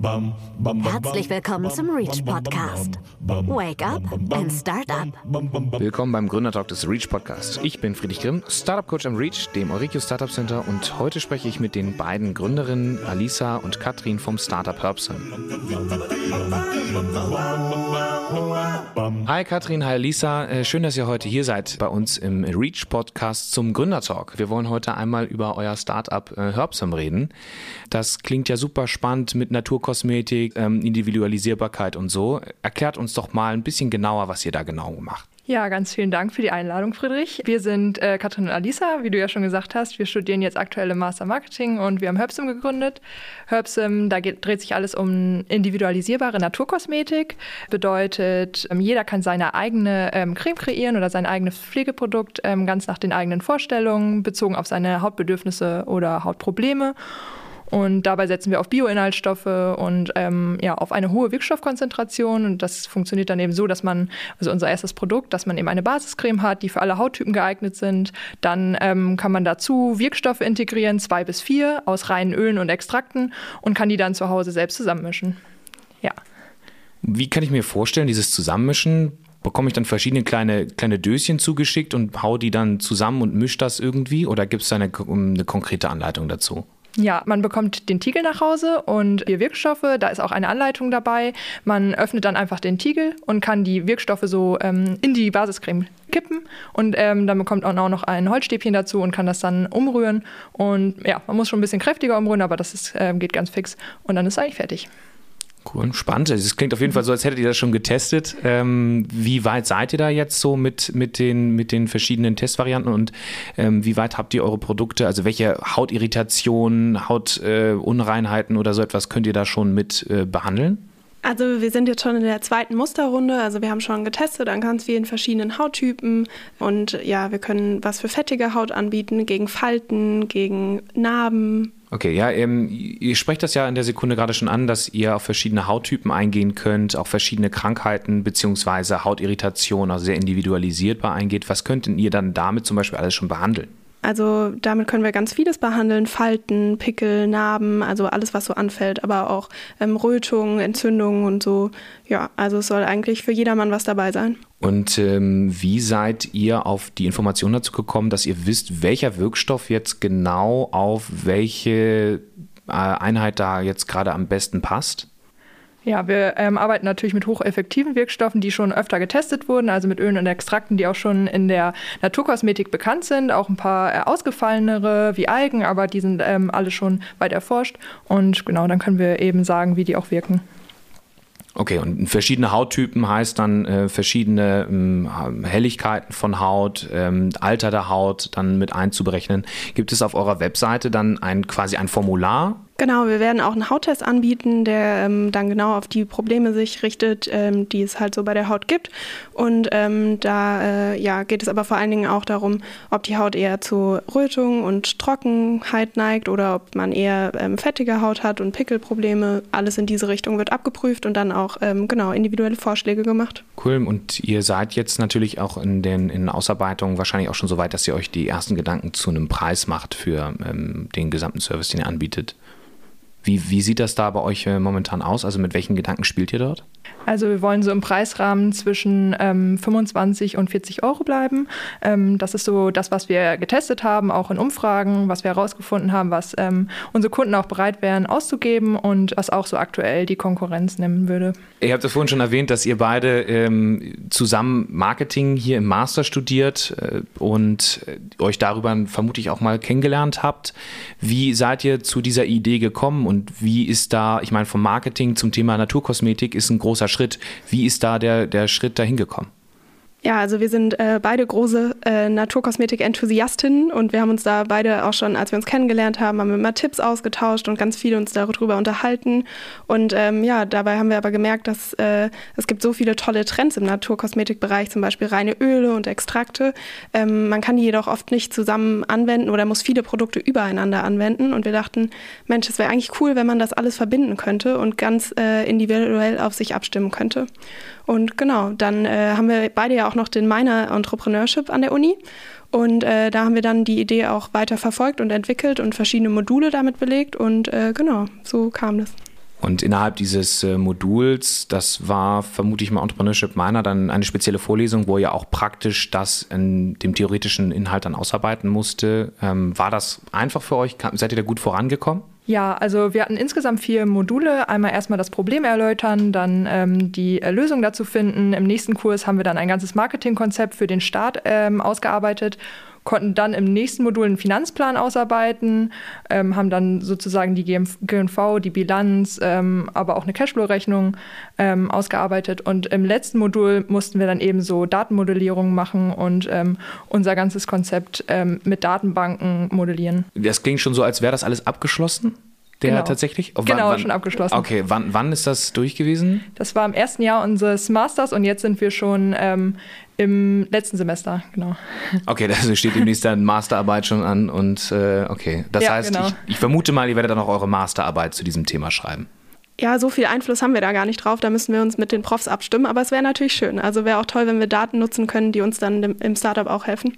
Herzlich willkommen zum Reach Podcast. Wake up and start up. Willkommen beim Gründertalk des Reach Podcast. Ich bin Friedrich Grimm, Startup Coach am Reach, dem Euregio Startup Center und heute spreche ich mit den beiden Gründerinnen Alisa und Katrin vom Startup Herbsim. Hi Katrin, hi Alisa, äh, schön, dass ihr heute hier seid bei uns im Reach Podcast zum Gründertalk. Wir wollen heute einmal über euer Startup äh, Herbsim reden. Das klingt ja super spannend mit Naturkosmetik, ähm, Individualisierbarkeit und so. Erklärt uns doch mal ein bisschen genauer, was ihr da genau macht. Ja, ganz vielen Dank für die Einladung, Friedrich. Wir sind äh, Katrin und Alisa, wie du ja schon gesagt hast. Wir studieren jetzt aktuelle Master Marketing und wir haben Herbsim gegründet. Herbsim, da geht, dreht sich alles um individualisierbare Naturkosmetik. Bedeutet, ähm, jeder kann seine eigene ähm, Creme kreieren oder sein eigenes Pflegeprodukt ähm, ganz nach den eigenen Vorstellungen, bezogen auf seine Hautbedürfnisse oder Hautprobleme. Und dabei setzen wir auf Bioinhaltsstoffe und ähm, ja, auf eine hohe Wirkstoffkonzentration. Und das funktioniert dann eben so, dass man, also unser erstes Produkt, dass man eben eine Basiscreme hat, die für alle Hauttypen geeignet sind. Dann ähm, kann man dazu Wirkstoffe integrieren, zwei bis vier, aus reinen Ölen und Extrakten und kann die dann zu Hause selbst zusammenmischen. Ja. Wie kann ich mir vorstellen, dieses Zusammenmischen? Bekomme ich dann verschiedene kleine, kleine Döschen zugeschickt und hau die dann zusammen und mische das irgendwie? Oder gibt es da eine, eine konkrete Anleitung dazu? Ja, man bekommt den Tiegel nach Hause und vier Wirkstoffe. Da ist auch eine Anleitung dabei. Man öffnet dann einfach den Tiegel und kann die Wirkstoffe so ähm, in die Basiscreme kippen. Und ähm, dann bekommt man auch noch ein Holzstäbchen dazu und kann das dann umrühren. Und ja, man muss schon ein bisschen kräftiger umrühren, aber das ist, äh, geht ganz fix. Und dann ist es eigentlich fertig. Cool, spannend. Es klingt auf jeden Fall so, als hättet ihr das schon getestet. Ähm, wie weit seid ihr da jetzt so mit, mit, den, mit den verschiedenen Testvarianten und ähm, wie weit habt ihr eure Produkte? Also welche Hautirritationen, Hautunreinheiten äh, oder so etwas könnt ihr da schon mit äh, behandeln? Also wir sind jetzt schon in der zweiten Musterrunde. Also wir haben schon getestet an ganz vielen verschiedenen Hauttypen. Und ja, wir können was für fettige Haut anbieten, gegen Falten, gegen Narben, Okay, ja, ähm, ihr sprecht das ja in der Sekunde gerade schon an, dass ihr auf verschiedene Hauttypen eingehen könnt, auch verschiedene Krankheiten beziehungsweise Hautirritationen, also sehr individualisierbar eingeht. Was könnten ihr dann damit zum Beispiel alles schon behandeln? Also damit können wir ganz vieles behandeln, Falten, Pickel, Narben, also alles, was so anfällt, aber auch ähm, Rötungen, Entzündungen und so. Ja, also es soll eigentlich für jedermann was dabei sein. Und ähm, wie seid ihr auf die Information dazu gekommen, dass ihr wisst, welcher Wirkstoff jetzt genau auf welche äh, Einheit da jetzt gerade am besten passt? Ja, wir ähm, arbeiten natürlich mit hocheffektiven Wirkstoffen, die schon öfter getestet wurden, also mit Ölen und Extrakten, die auch schon in der Naturkosmetik bekannt sind. Auch ein paar äh, ausgefallenere wie Algen, aber die sind ähm, alle schon weit erforscht. Und genau, dann können wir eben sagen, wie die auch wirken. Okay, und verschiedene Hauttypen heißt dann äh, verschiedene ähm, Helligkeiten von Haut, ähm, Alter der Haut dann mit einzuberechnen. Gibt es auf eurer Webseite dann ein quasi ein Formular, Genau, wir werden auch einen Hauttest anbieten, der ähm, dann genau auf die Probleme sich richtet, ähm, die es halt so bei der Haut gibt. Und ähm, da äh, ja, geht es aber vor allen Dingen auch darum, ob die Haut eher zu Rötung und Trockenheit neigt oder ob man eher ähm, fettige Haut hat und Pickelprobleme. Alles in diese Richtung wird abgeprüft und dann auch ähm, genau individuelle Vorschläge gemacht. Cool. Und ihr seid jetzt natürlich auch in den in Ausarbeitungen wahrscheinlich auch schon so weit, dass ihr euch die ersten Gedanken zu einem Preis macht für ähm, den gesamten Service, den ihr anbietet. Wie, wie sieht das da bei euch äh, momentan aus? Also mit welchen Gedanken spielt ihr dort? Also wir wollen so im Preisrahmen zwischen ähm, 25 und 40 Euro bleiben. Ähm, das ist so das, was wir getestet haben, auch in Umfragen, was wir herausgefunden haben, was ähm, unsere Kunden auch bereit wären auszugeben und was auch so aktuell die Konkurrenz nehmen würde. Ihr habt ja vorhin schon erwähnt, dass ihr beide ähm, zusammen Marketing hier im Master studiert äh, und äh, euch darüber vermutlich auch mal kennengelernt habt. Wie seid ihr zu dieser Idee gekommen und wie ist da, ich meine, vom Marketing zum Thema Naturkosmetik ist ein großer Schritt Schritt. Wie ist da der, der Schritt dahin gekommen? Ja, also wir sind äh, beide große äh, Naturkosmetik-Enthusiastinnen und wir haben uns da beide auch schon, als wir uns kennengelernt haben, haben wir immer Tipps ausgetauscht und ganz viel uns darüber unterhalten. Und ähm, ja, dabei haben wir aber gemerkt, dass äh, es gibt so viele tolle Trends im Naturkosmetikbereich, zum Beispiel reine Öle und Extrakte. Ähm, man kann die jedoch oft nicht zusammen anwenden oder muss viele Produkte übereinander anwenden. Und wir dachten, Mensch, es wäre eigentlich cool, wenn man das alles verbinden könnte und ganz äh, individuell auf sich abstimmen könnte. Und genau, dann äh, haben wir beide ja auch noch den Minor Entrepreneurship an der Uni. Und äh, da haben wir dann die Idee auch weiter verfolgt und entwickelt und verschiedene Module damit belegt. Und äh, genau, so kam das. Und innerhalb dieses äh, Moduls, das war vermutlich mal Entrepreneurship Minor, dann eine spezielle Vorlesung, wo ihr auch praktisch das in dem theoretischen Inhalt dann ausarbeiten musste. Ähm, war das einfach für euch? Seid ihr da gut vorangekommen? Ja, also wir hatten insgesamt vier Module. Einmal erstmal das Problem erläutern, dann ähm, die Lösung dazu finden. Im nächsten Kurs haben wir dann ein ganzes Marketingkonzept für den Start ähm, ausgearbeitet konnten dann im nächsten Modul einen Finanzplan ausarbeiten, ähm, haben dann sozusagen die GNV, die Bilanz, ähm, aber auch eine Cashflow-Rechnung ähm, ausgearbeitet. Und im letzten Modul mussten wir dann eben so Datenmodellierung machen und ähm, unser ganzes Konzept ähm, mit Datenbanken modellieren. Das klingt schon so, als wäre das alles abgeschlossen. Der genau. tatsächlich? Oh, genau, wann, schon abgeschlossen. Okay, wann, wann ist das durch gewesen? Das war im ersten Jahr unseres Masters und jetzt sind wir schon ähm, im letzten Semester, genau. Okay, das steht demnächst dann Masterarbeit schon an und äh, okay. Das ja, heißt, genau. ich, ich vermute mal, ihr werdet dann auch eure Masterarbeit zu diesem Thema schreiben. Ja, so viel Einfluss haben wir da gar nicht drauf. Da müssen wir uns mit den Profs abstimmen. Aber es wäre natürlich schön. Also wäre auch toll, wenn wir Daten nutzen können, die uns dann im Startup auch helfen.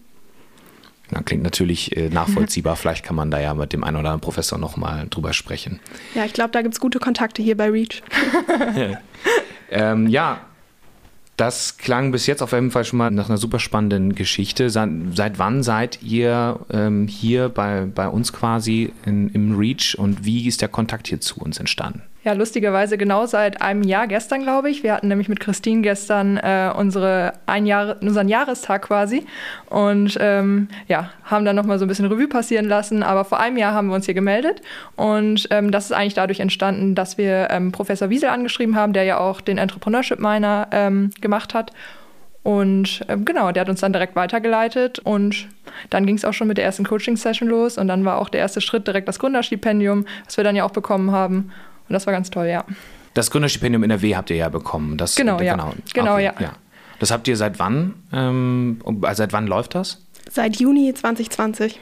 Ja, klingt natürlich äh, nachvollziehbar. Vielleicht kann man da ja mit dem einen oder anderen Professor nochmal drüber sprechen. Ja, ich glaube, da gibt es gute Kontakte hier bei REACH. ähm, ja, das klang bis jetzt auf jeden Fall schon mal nach einer super spannenden Geschichte. Seit, seit wann seid ihr ähm, hier bei, bei uns quasi in, im REACH und wie ist der Kontakt hier zu uns entstanden? Ja, lustigerweise genau seit einem Jahr gestern, glaube ich. Wir hatten nämlich mit Christine gestern äh, unsere ein Jahr, unseren Jahrestag quasi und ähm, ja, haben dann nochmal so ein bisschen Revue passieren lassen. Aber vor einem Jahr haben wir uns hier gemeldet und ähm, das ist eigentlich dadurch entstanden, dass wir ähm, Professor Wiesel angeschrieben haben, der ja auch den Entrepreneurship Miner ähm, gemacht hat. Und ähm, genau, der hat uns dann direkt weitergeleitet und dann ging es auch schon mit der ersten Coaching-Session los und dann war auch der erste Schritt direkt das Gründerstipendium, was wir dann ja auch bekommen haben. Und das war ganz toll, ja. Das Gründerstipendium in NRW habt ihr ja bekommen. Das, genau, ja. Genau, genau okay, ja. ja. Das habt ihr seit wann? Ähm, seit wann läuft das? Seit Juni 2020.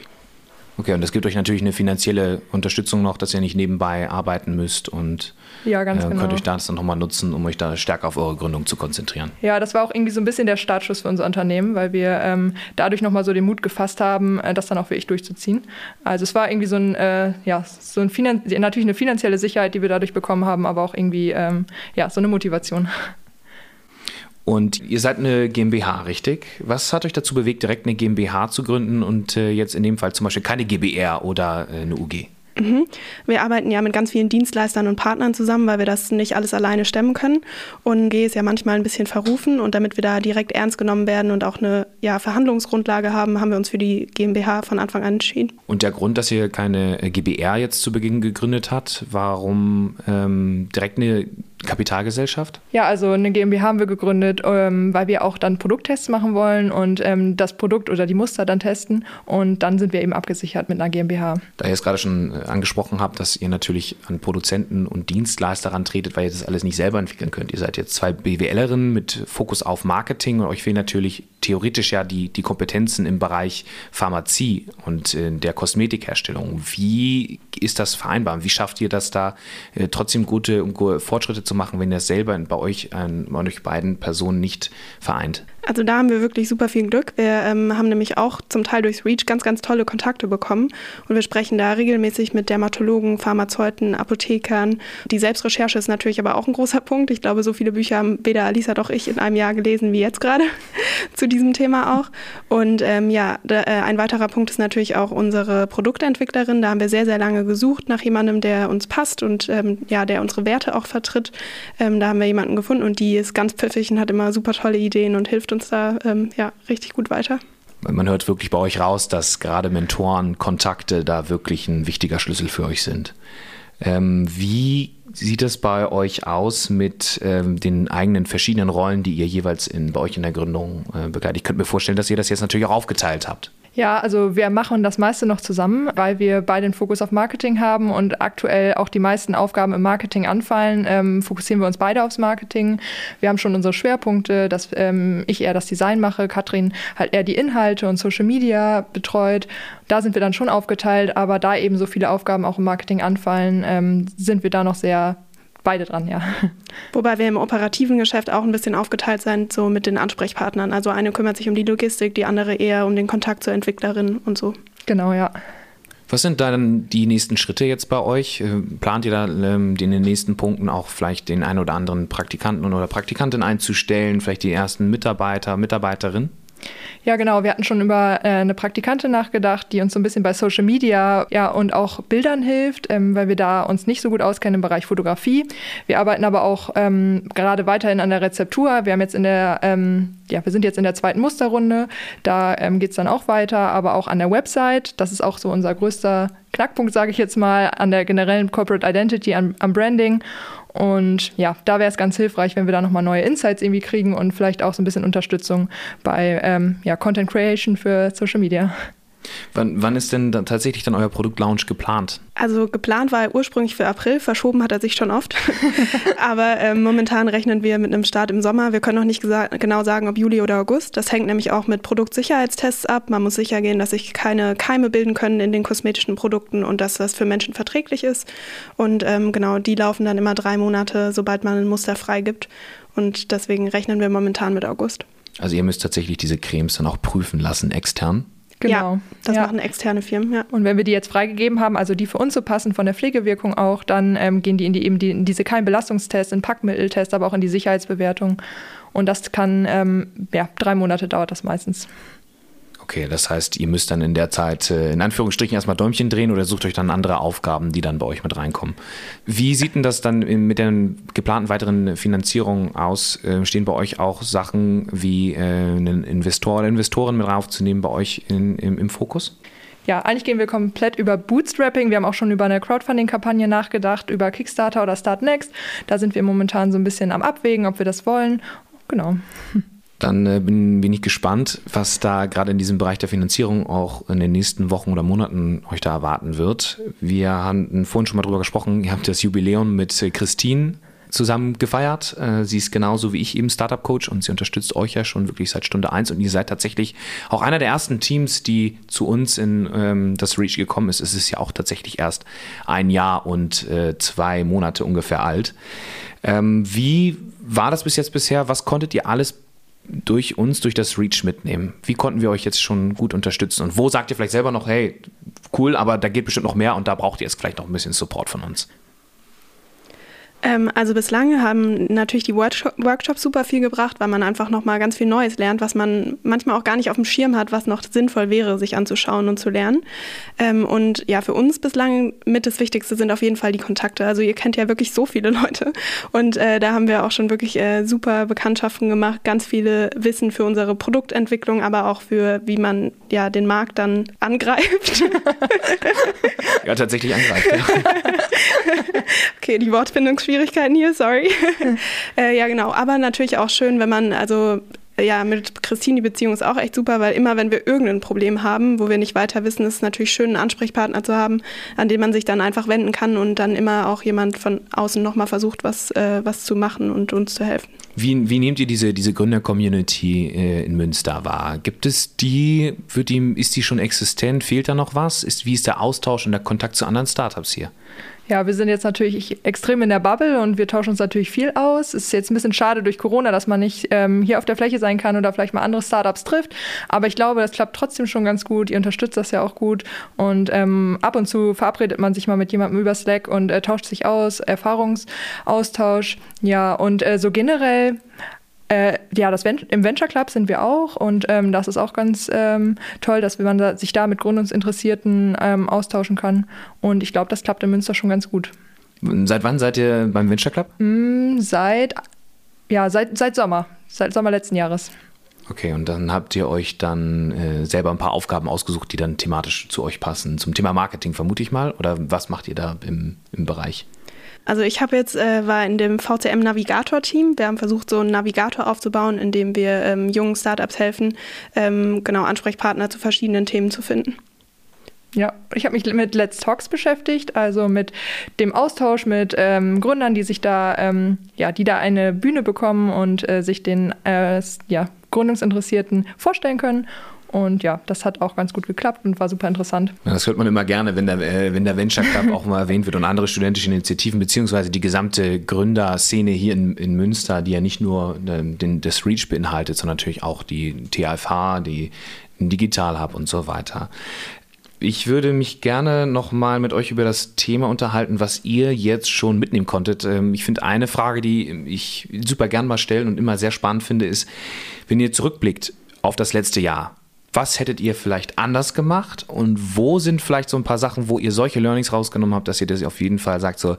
Okay, und das gibt euch natürlich eine finanzielle Unterstützung noch, dass ihr nicht nebenbei arbeiten müsst und ja, ganz äh, genau. könnt euch das dann nochmal nutzen, um euch da stärker auf eure Gründung zu konzentrieren. Ja, das war auch irgendwie so ein bisschen der Startschuss für unser Unternehmen, weil wir ähm, dadurch nochmal so den Mut gefasst haben, äh, das dann auch wirklich durchzuziehen. Also es war irgendwie so ein, äh, ja, so ein Finan natürlich eine finanzielle Sicherheit, die wir dadurch bekommen haben, aber auch irgendwie, ähm, ja, so eine Motivation. Und ihr seid eine GmbH, richtig? Was hat euch dazu bewegt, direkt eine GmbH zu gründen und äh, jetzt in dem Fall zum Beispiel keine GBR oder äh, eine UG? Mhm. Wir arbeiten ja mit ganz vielen Dienstleistern und Partnern zusammen, weil wir das nicht alles alleine stemmen können. Und G ist ja manchmal ein bisschen verrufen. Und damit wir da direkt ernst genommen werden und auch eine ja, Verhandlungsgrundlage haben, haben wir uns für die GmbH von Anfang an entschieden. Und der Grund, dass ihr keine äh, GBR jetzt zu Beginn gegründet habt, warum ähm, direkt eine Kapitalgesellschaft? Ja, also eine GmbH haben wir gegründet, ähm, weil wir auch dann Produkttests machen wollen und ähm, das Produkt oder die Muster dann testen und dann sind wir eben abgesichert mit einer GmbH. Da ihr es gerade schon äh, angesprochen habt, dass ihr natürlich an Produzenten und Dienstleister rantretet, weil ihr das alles nicht selber entwickeln könnt. Ihr seid jetzt zwei BWLerinnen mit Fokus auf Marketing und euch fehlen natürlich theoretisch ja die, die Kompetenzen im Bereich Pharmazie und äh, der Kosmetikherstellung. Wie ist das vereinbar? Wie schafft ihr das da äh, trotzdem gute, Fortschritte zu machen, wenn ihr es selber bei euch, bei euch beiden Personen nicht vereint? Also da haben wir wirklich super viel Glück. Wir ähm, haben nämlich auch zum Teil durchs REACH ganz, ganz tolle Kontakte bekommen. Und wir sprechen da regelmäßig mit Dermatologen, Pharmazeuten, Apothekern. Die Selbstrecherche ist natürlich aber auch ein großer Punkt. Ich glaube, so viele Bücher haben weder Alisa noch ich in einem Jahr gelesen wie jetzt gerade zu diesem Thema auch. Und ähm, ja, da, äh, ein weiterer Punkt ist natürlich auch unsere Produktentwicklerin. Da haben wir sehr, sehr lange gesucht nach jemandem, der uns passt und ähm, ja, der unsere Werte auch vertritt. Ähm, da haben wir jemanden gefunden und die ist ganz pfiffig und hat immer super tolle Ideen und hilft uns da ähm, ja, richtig gut weiter. Man hört wirklich bei euch raus, dass gerade Mentoren, Kontakte da wirklich ein wichtiger Schlüssel für euch sind. Ähm, wie sieht es bei euch aus mit ähm, den eigenen verschiedenen Rollen, die ihr jeweils in, bei euch in der Gründung äh, begleitet? Ich könnte mir vorstellen, dass ihr das jetzt natürlich auch aufgeteilt habt. Ja, also wir machen das meiste noch zusammen, weil wir beide den Fokus auf Marketing haben und aktuell auch die meisten Aufgaben im Marketing anfallen. Ähm, fokussieren wir uns beide aufs Marketing. Wir haben schon unsere Schwerpunkte, dass ähm, ich eher das Design mache, Katrin halt eher die Inhalte und Social Media betreut. Da sind wir dann schon aufgeteilt, aber da eben so viele Aufgaben auch im Marketing anfallen, ähm, sind wir da noch sehr beide dran, ja. Wobei wir im operativen Geschäft auch ein bisschen aufgeteilt sind, so mit den Ansprechpartnern. Also eine kümmert sich um die Logistik, die andere eher um den Kontakt zur Entwicklerin und so. Genau, ja. Was sind dann die nächsten Schritte jetzt bei euch? Äh, plant ihr da ähm, in den nächsten Punkten auch vielleicht den einen oder anderen Praktikanten oder Praktikantin einzustellen, vielleicht die ersten Mitarbeiter, Mitarbeiterinnen? Ja, genau. Wir hatten schon über äh, eine Praktikantin nachgedacht, die uns so ein bisschen bei Social Media ja, und auch Bildern hilft, ähm, weil wir da uns nicht so gut auskennen im Bereich Fotografie. Wir arbeiten aber auch ähm, gerade weiterhin an der Rezeptur. Wir haben jetzt in der, ähm, ja, wir sind jetzt in der zweiten Musterrunde. Da ähm, geht es dann auch weiter, aber auch an der Website. Das ist auch so unser größter Knackpunkt, sage ich jetzt mal, an der generellen Corporate Identity, am, am Branding. Und ja, da wäre es ganz hilfreich, wenn wir da nochmal neue Insights irgendwie kriegen und vielleicht auch so ein bisschen Unterstützung bei ähm, ja, Content Creation für Social Media. Wann, wann ist denn dann tatsächlich dann euer Produktlaunch geplant? Also geplant war er ursprünglich für April, verschoben hat er sich schon oft. Aber ähm, momentan rechnen wir mit einem Start im Sommer. Wir können noch nicht genau sagen, ob Juli oder August. Das hängt nämlich auch mit Produktsicherheitstests ab. Man muss sicher gehen, dass sich keine Keime bilden können in den kosmetischen Produkten und dass das für Menschen verträglich ist. Und ähm, genau, die laufen dann immer drei Monate, sobald man ein Muster freigibt. Und deswegen rechnen wir momentan mit August. Also ihr müsst tatsächlich diese Cremes dann auch prüfen lassen extern? Genau. Ja, das ja. machen externe Firmen, ja. Und wenn wir die jetzt freigegeben haben, also die für uns so passen, von der Pflegewirkung auch, dann ähm, gehen die in, die, eben die, in diese Keimbelastungstests, in Packmitteltests, aber auch in die Sicherheitsbewertung. Und das kann, ähm, ja, drei Monate dauert das meistens. Okay, das heißt, ihr müsst dann in der Zeit äh, in Anführungsstrichen erstmal Däumchen drehen oder sucht euch dann andere Aufgaben, die dann bei euch mit reinkommen. Wie sieht denn das dann mit der geplanten weiteren Finanzierung aus? Äh, stehen bei euch auch Sachen wie äh, einen Investor oder Investoren mit aufzunehmen bei euch in, im, im Fokus? Ja, eigentlich gehen wir komplett über Bootstrapping. Wir haben auch schon über eine Crowdfunding-Kampagne nachgedacht, über Kickstarter oder Startnext. Da sind wir momentan so ein bisschen am Abwägen, ob wir das wollen. Genau dann äh, bin, bin ich gespannt, was da gerade in diesem Bereich der Finanzierung auch in den nächsten Wochen oder Monaten euch da erwarten wird. Wir haben vorhin schon mal drüber gesprochen, ihr habt das Jubiläum mit äh, Christine zusammen gefeiert. Äh, sie ist genauso wie ich eben Startup Coach und sie unterstützt euch ja schon wirklich seit Stunde eins und ihr seid tatsächlich auch einer der ersten Teams, die zu uns in ähm, das Reach gekommen ist. Es ist ja auch tatsächlich erst ein Jahr und äh, zwei Monate ungefähr alt. Ähm, wie war das bis jetzt bisher? Was konntet ihr alles durch uns, durch das Reach mitnehmen? Wie konnten wir euch jetzt schon gut unterstützen? Und wo sagt ihr vielleicht selber noch, hey, cool, aber da geht bestimmt noch mehr und da braucht ihr jetzt vielleicht noch ein bisschen Support von uns? Ähm, also bislang haben natürlich die Workshop Workshops super viel gebracht, weil man einfach nochmal ganz viel Neues lernt, was man manchmal auch gar nicht auf dem Schirm hat, was noch sinnvoll wäre, sich anzuschauen und zu lernen. Ähm, und ja, für uns bislang mit das Wichtigste sind auf jeden Fall die Kontakte. Also ihr kennt ja wirklich so viele Leute und äh, da haben wir auch schon wirklich äh, super Bekanntschaften gemacht, ganz viele Wissen für unsere Produktentwicklung, aber auch für, wie man ja den Markt dann angreift. ja, tatsächlich angreift. Ja. okay, die Wortfindung Schwierigkeiten hier, sorry. äh, ja, genau. Aber natürlich auch schön, wenn man, also ja, mit Christine die Beziehung ist auch echt super, weil immer, wenn wir irgendein Problem haben, wo wir nicht weiter wissen, ist es natürlich schön, einen Ansprechpartner zu haben, an den man sich dann einfach wenden kann und dann immer auch jemand von außen nochmal versucht, was, äh, was zu machen und uns zu helfen. Wie, wie nehmt ihr diese, diese Gründer-Community äh, in Münster wahr? Gibt es die, wird die, ist die schon existent? Fehlt da noch was? Ist, wie ist der Austausch und der Kontakt zu anderen Startups hier? Ja, wir sind jetzt natürlich extrem in der Bubble und wir tauschen uns natürlich viel aus. Es ist jetzt ein bisschen schade durch Corona, dass man nicht ähm, hier auf der Fläche sein kann oder vielleicht mal andere Startups trifft. Aber ich glaube, das klappt trotzdem schon ganz gut. Ihr unterstützt das ja auch gut. Und ähm, ab und zu verabredet man sich mal mit jemandem über Slack und äh, tauscht sich aus, Erfahrungsaustausch. Ja, und äh, so generell äh, ja, das im Venture Club sind wir auch und ähm, das ist auch ganz ähm, toll, dass man da, sich da mit Gründungsinteressierten ähm, austauschen kann. Und ich glaube, das klappt in Münster schon ganz gut. Seit wann seid ihr beim Venture Club? Mm, seit, ja, seit, seit Sommer, seit Sommer letzten Jahres. Okay, und dann habt ihr euch dann äh, selber ein paar Aufgaben ausgesucht, die dann thematisch zu euch passen. Zum Thema Marketing vermute ich mal. Oder was macht ihr da im, im Bereich? Also ich habe jetzt äh, war in dem VCM Navigator Team. Wir haben versucht, so einen Navigator aufzubauen, in dem wir ähm, jungen Startups helfen, ähm, genau Ansprechpartner zu verschiedenen Themen zu finden. Ja, ich habe mich mit Let's Talks beschäftigt, also mit dem Austausch mit ähm, Gründern, die sich da, ähm, ja, die da eine Bühne bekommen und äh, sich den äh, ja, Gründungsinteressierten vorstellen können. Und ja, das hat auch ganz gut geklappt und war super interessant. Ja, das hört man immer gerne, wenn der, äh, wenn der Venture Club auch mal erwähnt wird und andere studentische Initiativen, beziehungsweise die gesamte Gründerszene hier in, in Münster, die ja nicht nur äh, den, das REACH beinhaltet, sondern natürlich auch die TFH, die Digital Hub und so weiter. Ich würde mich gerne nochmal mit euch über das Thema unterhalten, was ihr jetzt schon mitnehmen konntet. Ähm, ich finde eine Frage, die ich super gern mal stellen und immer sehr spannend finde, ist, wenn ihr zurückblickt auf das letzte Jahr, was hättet ihr vielleicht anders gemacht und wo sind vielleicht so ein paar Sachen, wo ihr solche Learnings rausgenommen habt, dass ihr das auf jeden Fall sagt, so,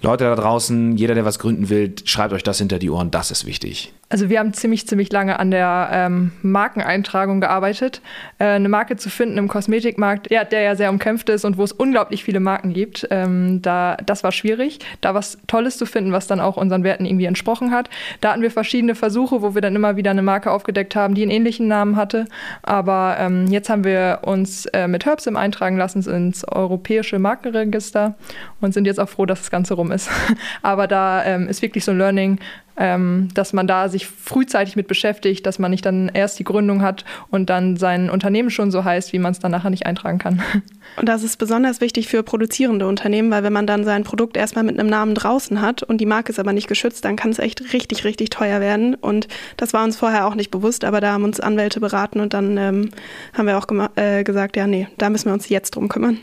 Leute da draußen, jeder, der was gründen will, schreibt euch das hinter die Ohren, das ist wichtig. Also wir haben ziemlich, ziemlich lange an der ähm, Markeneintragung gearbeitet. Äh, eine Marke zu finden im Kosmetikmarkt, ja, der ja sehr umkämpft ist und wo es unglaublich viele Marken gibt, ähm, da, das war schwierig, da was Tolles zu finden, was dann auch unseren Werten irgendwie entsprochen hat. Da hatten wir verschiedene Versuche, wo wir dann immer wieder eine Marke aufgedeckt haben, die einen ähnlichen Namen hatte. Aber ähm, jetzt haben wir uns äh, mit Herbsim eintragen lassen ins europäische Markenregister und sind jetzt auch froh, dass das Ganze rum ist. Aber da ähm, ist wirklich so ein Learning, ähm, dass man da sich frühzeitig mit beschäftigt, dass man nicht dann erst die Gründung hat und dann sein Unternehmen schon so heißt, wie man es dann nachher nicht eintragen kann. Und das ist besonders wichtig für produzierende Unternehmen, weil wenn man dann sein Produkt erstmal mit einem Namen draußen hat und die Marke ist aber nicht geschützt, dann kann es echt richtig, richtig teuer werden. Und das war uns vorher auch nicht bewusst, aber da haben uns Anwälte beraten und dann ähm, haben wir auch äh, gesagt, ja, nee, da müssen wir uns jetzt drum kümmern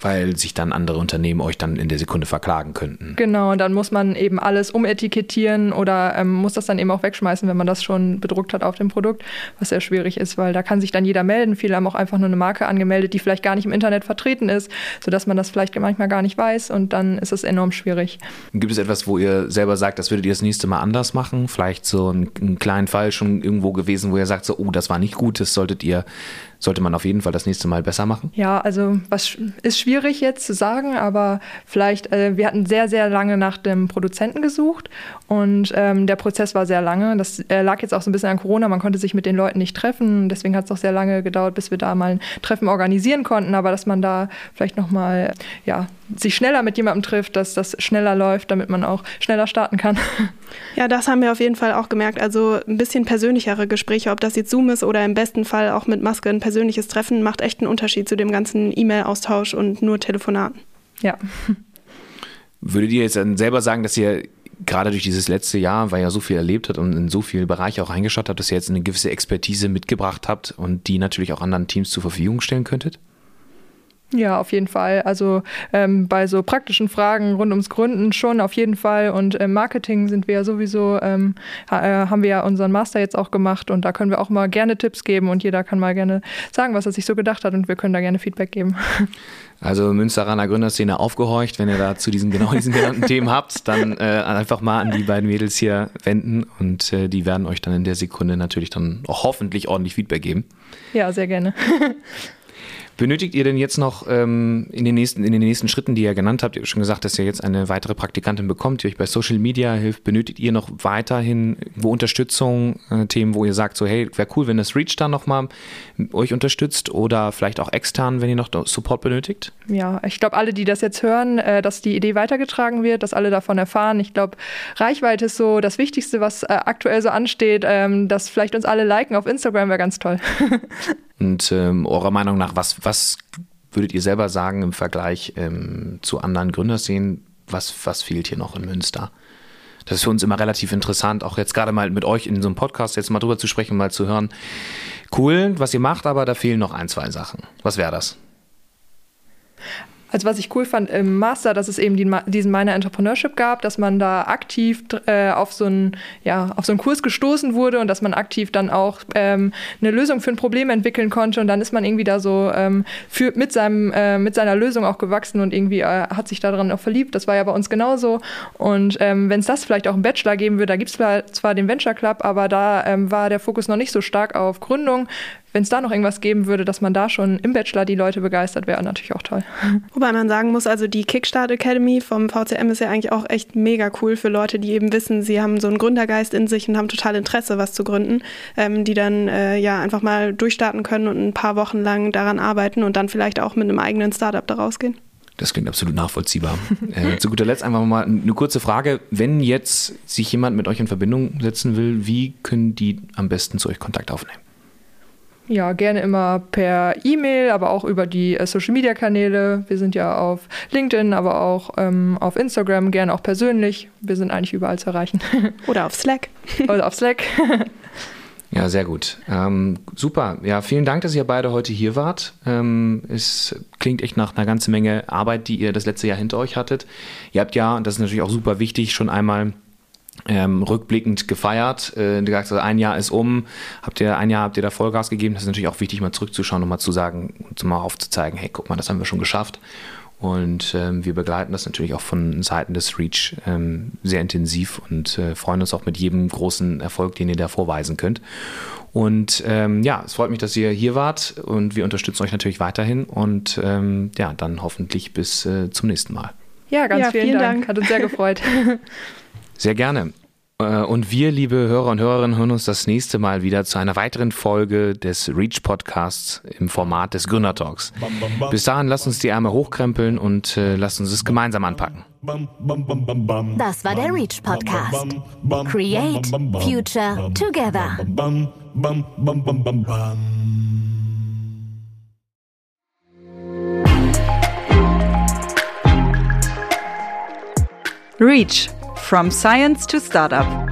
weil sich dann andere Unternehmen euch dann in der Sekunde verklagen könnten. Genau, und dann muss man eben alles umetikettieren oder ähm, muss das dann eben auch wegschmeißen, wenn man das schon bedruckt hat auf dem Produkt, was sehr schwierig ist, weil da kann sich dann jeder melden. Viele haben auch einfach nur eine Marke angemeldet, die vielleicht gar nicht im Internet vertreten ist, sodass man das vielleicht manchmal gar nicht weiß und dann ist es enorm schwierig. Gibt es etwas, wo ihr selber sagt, das würdet ihr das nächste Mal anders machen? Vielleicht so einen, einen kleinen Fall schon irgendwo gewesen, wo ihr sagt, so, oh, das war nicht gut, das solltet ihr sollte man auf jeden Fall das nächste Mal besser machen? Ja, also was ist schwierig jetzt zu sagen, aber vielleicht, äh, wir hatten sehr, sehr lange nach dem Produzenten gesucht und ähm, der Prozess war sehr lange. Das äh, lag jetzt auch so ein bisschen an Corona, man konnte sich mit den Leuten nicht treffen, deswegen hat es auch sehr lange gedauert, bis wir da mal ein Treffen organisieren konnten, aber dass man da vielleicht nochmal, ja, sich schneller mit jemandem trifft, dass das schneller läuft, damit man auch schneller starten kann. Ja, das haben wir auf jeden Fall auch gemerkt. Also ein bisschen persönlichere Gespräche, ob das jetzt Zoom ist oder im besten Fall auch mit Maske ein persönliches Treffen, macht echt einen Unterschied zu dem ganzen E-Mail-Austausch und nur Telefonaten. Ja. Würdet ihr jetzt dann selber sagen, dass ihr gerade durch dieses letzte Jahr, weil ihr so viel erlebt habt und in so viele Bereiche auch reingeschaut habt, dass ihr jetzt eine gewisse Expertise mitgebracht habt und die natürlich auch anderen Teams zur Verfügung stellen könntet? Ja, auf jeden Fall. Also ähm, bei so praktischen Fragen rund ums Gründen schon auf jeden Fall. Und im Marketing sind wir ja sowieso, ähm, äh, haben wir ja unseren Master jetzt auch gemacht und da können wir auch mal gerne Tipps geben und jeder kann mal gerne sagen, was er sich so gedacht hat und wir können da gerne Feedback geben. Also Münsteraner Gründerszene aufgehorcht, wenn ihr da zu diesen genau diesen genannten Themen habt, dann äh, einfach mal an die beiden Mädels hier wenden und äh, die werden euch dann in der Sekunde natürlich dann hoffentlich ordentlich Feedback geben. Ja, sehr gerne. Benötigt ihr denn jetzt noch ähm, in, den nächsten, in den nächsten Schritten, die ihr genannt habt, ihr habt schon gesagt, dass ihr jetzt eine weitere Praktikantin bekommt, die euch bei Social Media hilft, benötigt ihr noch weiterhin wo Unterstützung, äh, Themen, wo ihr sagt, so hey, wäre cool, wenn das Reach dann nochmal euch unterstützt oder vielleicht auch extern, wenn ihr noch Support benötigt? Ja, ich glaube, alle, die das jetzt hören, äh, dass die Idee weitergetragen wird, dass alle davon erfahren. Ich glaube, Reichweite ist so das Wichtigste, was äh, aktuell so ansteht. Ähm, dass vielleicht uns alle liken auf Instagram wäre ganz toll. Und ähm, eurer Meinung nach, was, was würdet ihr selber sagen im Vergleich ähm, zu anderen Gründerszenen? Was, was fehlt hier noch in Münster? Das ist für uns immer relativ interessant, auch jetzt gerade mal mit euch in so einem Podcast jetzt mal drüber zu sprechen, mal zu hören. Cool, was ihr macht, aber da fehlen noch ein, zwei Sachen. Was wäre das? Also was ich cool fand im Master, dass es eben die, diesen Minor Entrepreneurship gab, dass man da aktiv äh, auf, so einen, ja, auf so einen Kurs gestoßen wurde und dass man aktiv dann auch ähm, eine Lösung für ein Problem entwickeln konnte. Und dann ist man irgendwie da so ähm, für, mit, seinem, äh, mit seiner Lösung auch gewachsen und irgendwie äh, hat sich daran auch verliebt. Das war ja bei uns genauso. Und ähm, wenn es das vielleicht auch im Bachelor geben würde, da gibt es zwar, den Venture Club, aber da ähm, war der Fokus noch nicht so stark auf Gründung wenn es da noch irgendwas geben würde, dass man da schon im Bachelor die Leute begeistert, wäre natürlich auch toll. Wobei man sagen muss, also die Kickstart Academy vom VCM ist ja eigentlich auch echt mega cool für Leute, die eben wissen, sie haben so einen Gründergeist in sich und haben total Interesse, was zu gründen, ähm, die dann äh, ja einfach mal durchstarten können und ein paar Wochen lang daran arbeiten und dann vielleicht auch mit einem eigenen Startup da rausgehen. Das klingt absolut nachvollziehbar. äh, zu guter Letzt einfach mal eine kurze Frage. Wenn jetzt sich jemand mit euch in Verbindung setzen will, wie können die am besten zu euch Kontakt aufnehmen? Ja, gerne immer per E-Mail, aber auch über die äh, Social-Media-Kanäle. Wir sind ja auf LinkedIn, aber auch ähm, auf Instagram, gerne auch persönlich. Wir sind eigentlich überall zu erreichen. Oder auf Slack. Oder auf Slack. Ja, sehr gut. Ähm, super. Ja, vielen Dank, dass ihr beide heute hier wart. Ähm, es klingt echt nach einer ganzen Menge Arbeit, die ihr das letzte Jahr hinter euch hattet. Ihr habt ja, und das ist natürlich auch super wichtig, schon einmal ähm, rückblickend gefeiert. Äh, gesagt, also ein Jahr ist um, habt ihr ein Jahr habt ihr da Vollgas gegeben. Das ist natürlich auch wichtig, mal zurückzuschauen und mal zu sagen, und mal aufzuzeigen, hey, guck mal, das haben wir schon geschafft. Und ähm, wir begleiten das natürlich auch von Seiten des REACH ähm, sehr intensiv und äh, freuen uns auch mit jedem großen Erfolg, den ihr da vorweisen könnt. Und ähm, ja, es freut mich, dass ihr hier wart und wir unterstützen euch natürlich weiterhin und ähm, ja, dann hoffentlich bis äh, zum nächsten Mal. Ja, ganz ja, vielen, vielen Dank. Dank. Hat uns sehr gefreut. Sehr gerne. Äh, und wir, liebe Hörer und Hörerinnen, hören uns das nächste Mal wieder zu einer weiteren Folge des Reach Podcasts im Format des Gründer Talks. Bis dahin, lasst uns die Ärmel hochkrempeln und äh, lasst uns es gemeinsam anpacken. Das war der Reach Podcast. Create Future Together. Reach From Science to Startup